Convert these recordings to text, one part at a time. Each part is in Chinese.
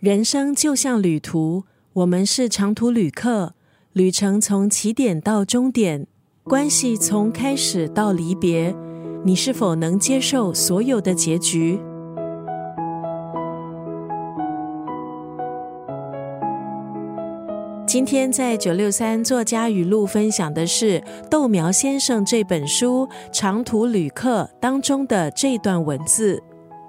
人生就像旅途，我们是长途旅客，旅程从起点到终点，关系从开始到离别，你是否能接受所有的结局？今天在九六三作家语录分享的是豆苗先生这本书《长途旅客》当中的这段文字。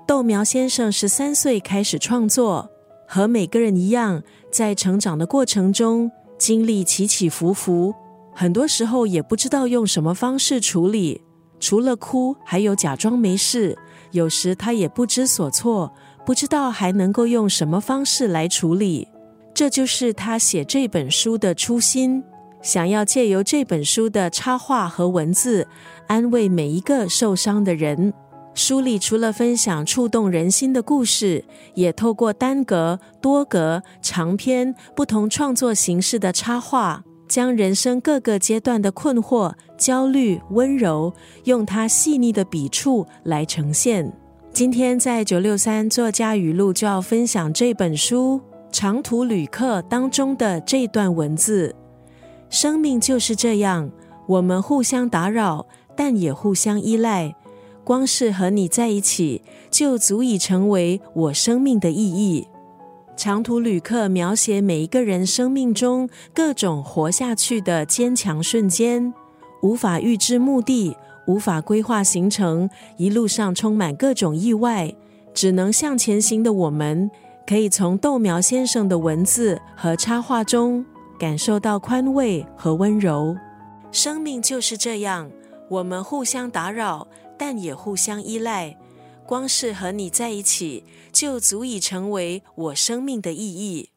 豆苗先生十三岁开始创作。和每个人一样，在成长的过程中经历起起伏伏，很多时候也不知道用什么方式处理。除了哭，还有假装没事。有时他也不知所措，不知道还能够用什么方式来处理。这就是他写这本书的初心，想要借由这本书的插画和文字，安慰每一个受伤的人。书里除了分享触动人心的故事，也透过单格、多格、长篇不同创作形式的插画，将人生各个阶段的困惑、焦虑、温柔，用他细腻的笔触来呈现。今天在九六三作家语录就要分享这本书《长途旅客》当中的这段文字：生命就是这样，我们互相打扰，但也互相依赖。光是和你在一起，就足以成为我生命的意义。长途旅客描写每一个人生命中各种活下去的坚强瞬间，无法预知目的，无法规划行程，一路上充满各种意外，只能向前行的我们，可以从豆苗先生的文字和插画中感受到宽慰和温柔。生命就是这样，我们互相打扰。但也互相依赖，光是和你在一起，就足以成为我生命的意义。